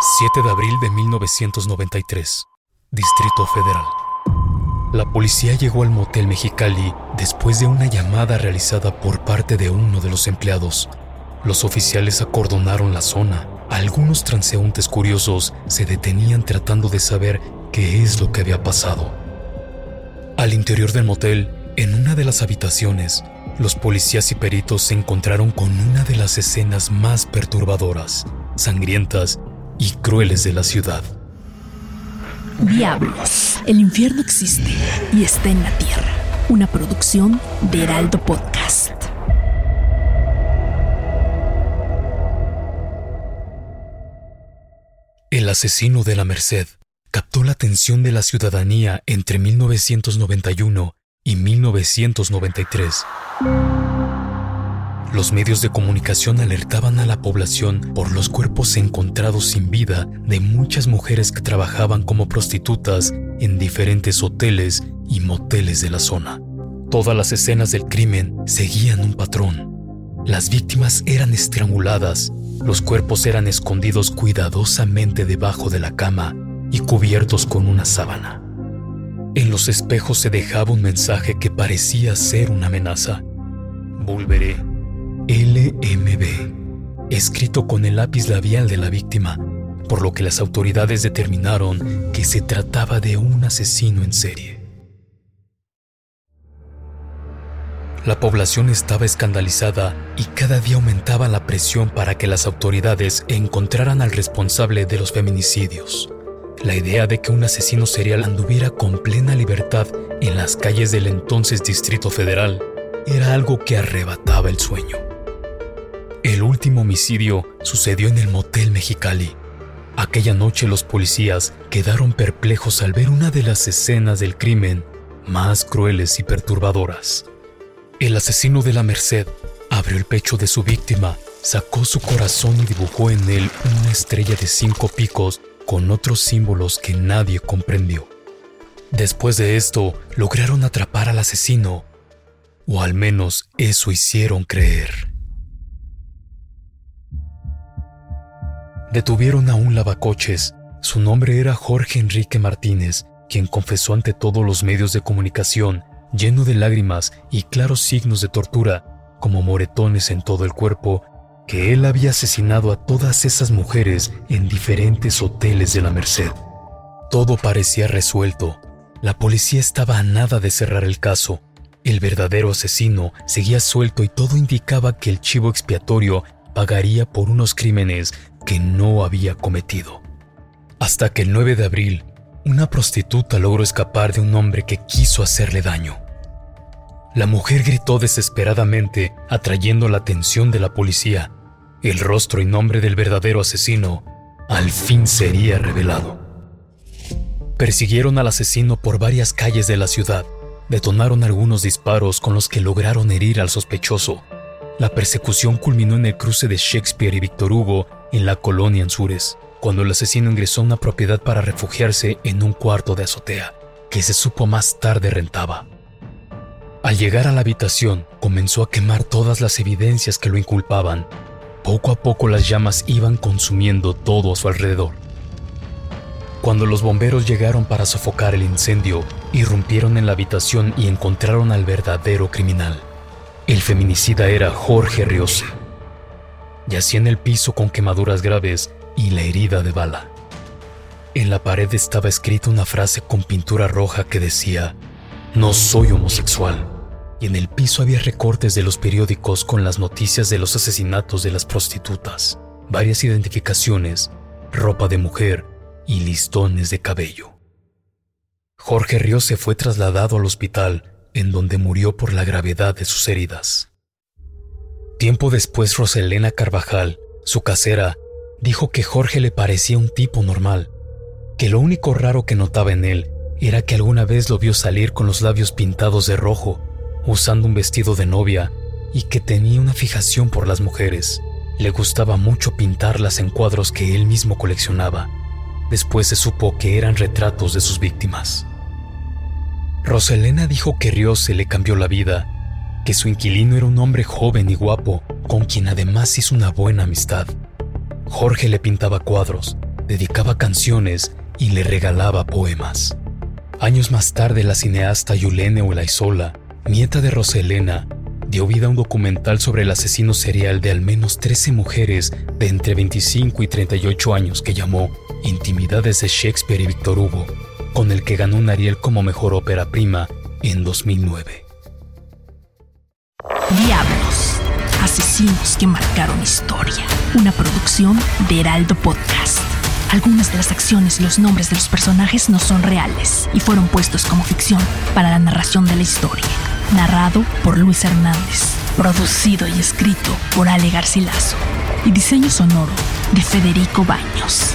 7 de abril de 1993, Distrito Federal. La policía llegó al motel Mexicali después de una llamada realizada por parte de uno de los empleados. Los oficiales acordonaron la zona. Algunos transeúntes curiosos se detenían tratando de saber qué es lo que había pasado. Al interior del motel, en una de las habitaciones, los policías y peritos se encontraron con una de las escenas más perturbadoras, sangrientas y crueles de la ciudad. Diablos, el infierno existe y está en la tierra. Una producción de Heraldo Podcast. El asesino de la Merced captó la atención de la ciudadanía entre 1991 y 1993. Los medios de comunicación alertaban a la población por los cuerpos encontrados sin vida de muchas mujeres que trabajaban como prostitutas en diferentes hoteles y moteles de la zona. Todas las escenas del crimen seguían un patrón. Las víctimas eran estranguladas, los cuerpos eran escondidos cuidadosamente debajo de la cama y cubiertos con una sábana. En los espejos se dejaba un mensaje que parecía ser una amenaza. Volveré LMB, escrito con el lápiz labial de la víctima, por lo que las autoridades determinaron que se trataba de un asesino en serie. La población estaba escandalizada y cada día aumentaba la presión para que las autoridades encontraran al responsable de los feminicidios. La idea de que un asesino serial anduviera con plena libertad en las calles del entonces Distrito Federal era algo que arrebataba el sueño. El último homicidio sucedió en el motel Mexicali. Aquella noche los policías quedaron perplejos al ver una de las escenas del crimen más crueles y perturbadoras. El asesino de la Merced abrió el pecho de su víctima, sacó su corazón y dibujó en él una estrella de cinco picos con otros símbolos que nadie comprendió. Después de esto, lograron atrapar al asesino, o al menos eso hicieron creer. Detuvieron a un lavacoches. Su nombre era Jorge Enrique Martínez, quien confesó ante todos los medios de comunicación, lleno de lágrimas y claros signos de tortura, como moretones en todo el cuerpo, que él había asesinado a todas esas mujeres en diferentes hoteles de la Merced. Todo parecía resuelto. La policía estaba a nada de cerrar el caso. El verdadero asesino seguía suelto y todo indicaba que el chivo expiatorio pagaría por unos crímenes que no había cometido. Hasta que el 9 de abril, una prostituta logró escapar de un hombre que quiso hacerle daño. La mujer gritó desesperadamente, atrayendo la atención de la policía. El rostro y nombre del verdadero asesino al fin sería revelado. Persiguieron al asesino por varias calles de la ciudad, detonaron algunos disparos con los que lograron herir al sospechoso. La persecución culminó en el cruce de Shakespeare y Víctor Hugo en la colonia Anzures, cuando el asesino ingresó a una propiedad para refugiarse en un cuarto de azotea, que se supo más tarde rentaba. Al llegar a la habitación, comenzó a quemar todas las evidencias que lo inculpaban. Poco a poco las llamas iban consumiendo todo a su alrededor. Cuando los bomberos llegaron para sofocar el incendio, irrumpieron en la habitación y encontraron al verdadero criminal. El feminicida era Jorge Riose Yacía en el piso con quemaduras graves y la herida de bala. En la pared estaba escrita una frase con pintura roja que decía, No soy homosexual. Y en el piso había recortes de los periódicos con las noticias de los asesinatos de las prostitutas, varias identificaciones, ropa de mujer y listones de cabello. Jorge Río se fue trasladado al hospital, en donde murió por la gravedad de sus heridas. Tiempo después, Roselena Carvajal, su casera, dijo que Jorge le parecía un tipo normal, que lo único raro que notaba en él era que alguna vez lo vio salir con los labios pintados de rojo, usando un vestido de novia y que tenía una fijación por las mujeres. Le gustaba mucho pintarlas en cuadros que él mismo coleccionaba. Después se supo que eran retratos de sus víctimas. Roselena dijo que Río se le cambió la vida, que su inquilino era un hombre joven y guapo, con quien además hizo una buena amistad. Jorge le pintaba cuadros, dedicaba canciones y le regalaba poemas. Años más tarde, la cineasta Yulene Olaizola, nieta de Roselena, dio vida a un documental sobre el asesino serial de al menos 13 mujeres de entre 25 y 38 años que llamó Intimidades de Shakespeare y Víctor Hugo, con el que ganó un Ariel como mejor ópera prima en 2009. Diablos, asesinos que marcaron historia. Una producción de Heraldo Podcast. Algunas de las acciones y los nombres de los personajes no son reales y fueron puestos como ficción para la narración de la historia. Narrado por Luis Hernández. Producido y escrito por Ale Garcilaso. Y diseño sonoro de Federico Baños.